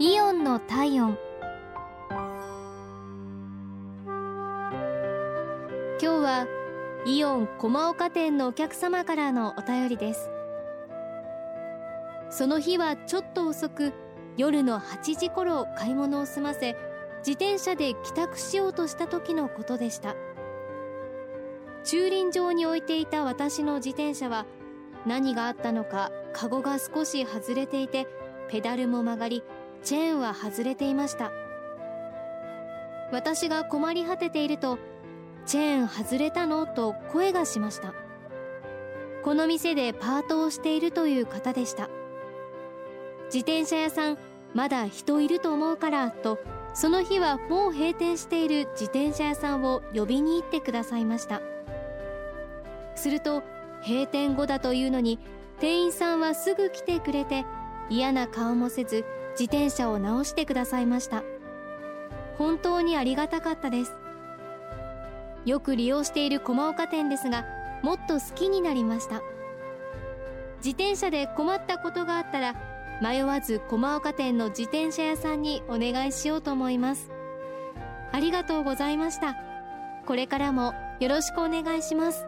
イオンの体温。今日はイオン駒岡店のお客様からのお便りです。その日はちょっと遅く夜の8時頃買い物を済ませ自転車で帰宅しようとした時のことでした。駐輪場に置いていた私の自転車は何があったのかカゴが少し外れていてペダルも曲がりチェーンは外れていました。私が困り果てていると「チェーン外れたの?」と声がしました。この店でパートをしているという方でした。自転車屋さんまだ人いると思うからとその日はもう閉店している自転車屋さんを呼びに行ってくださいました。すると閉店後だというのに店員さんはすぐ来てくれて嫌な顔もせず自転車を直してくださいました。本当にありがたかったです。よく利用している駒岡店ですがもっと好きになりました。自転車で困ったことがあったら迷わず駒岡店の自転車屋さんにお願いしようと思います。ありがとうございました。これからもよろしくお願いします。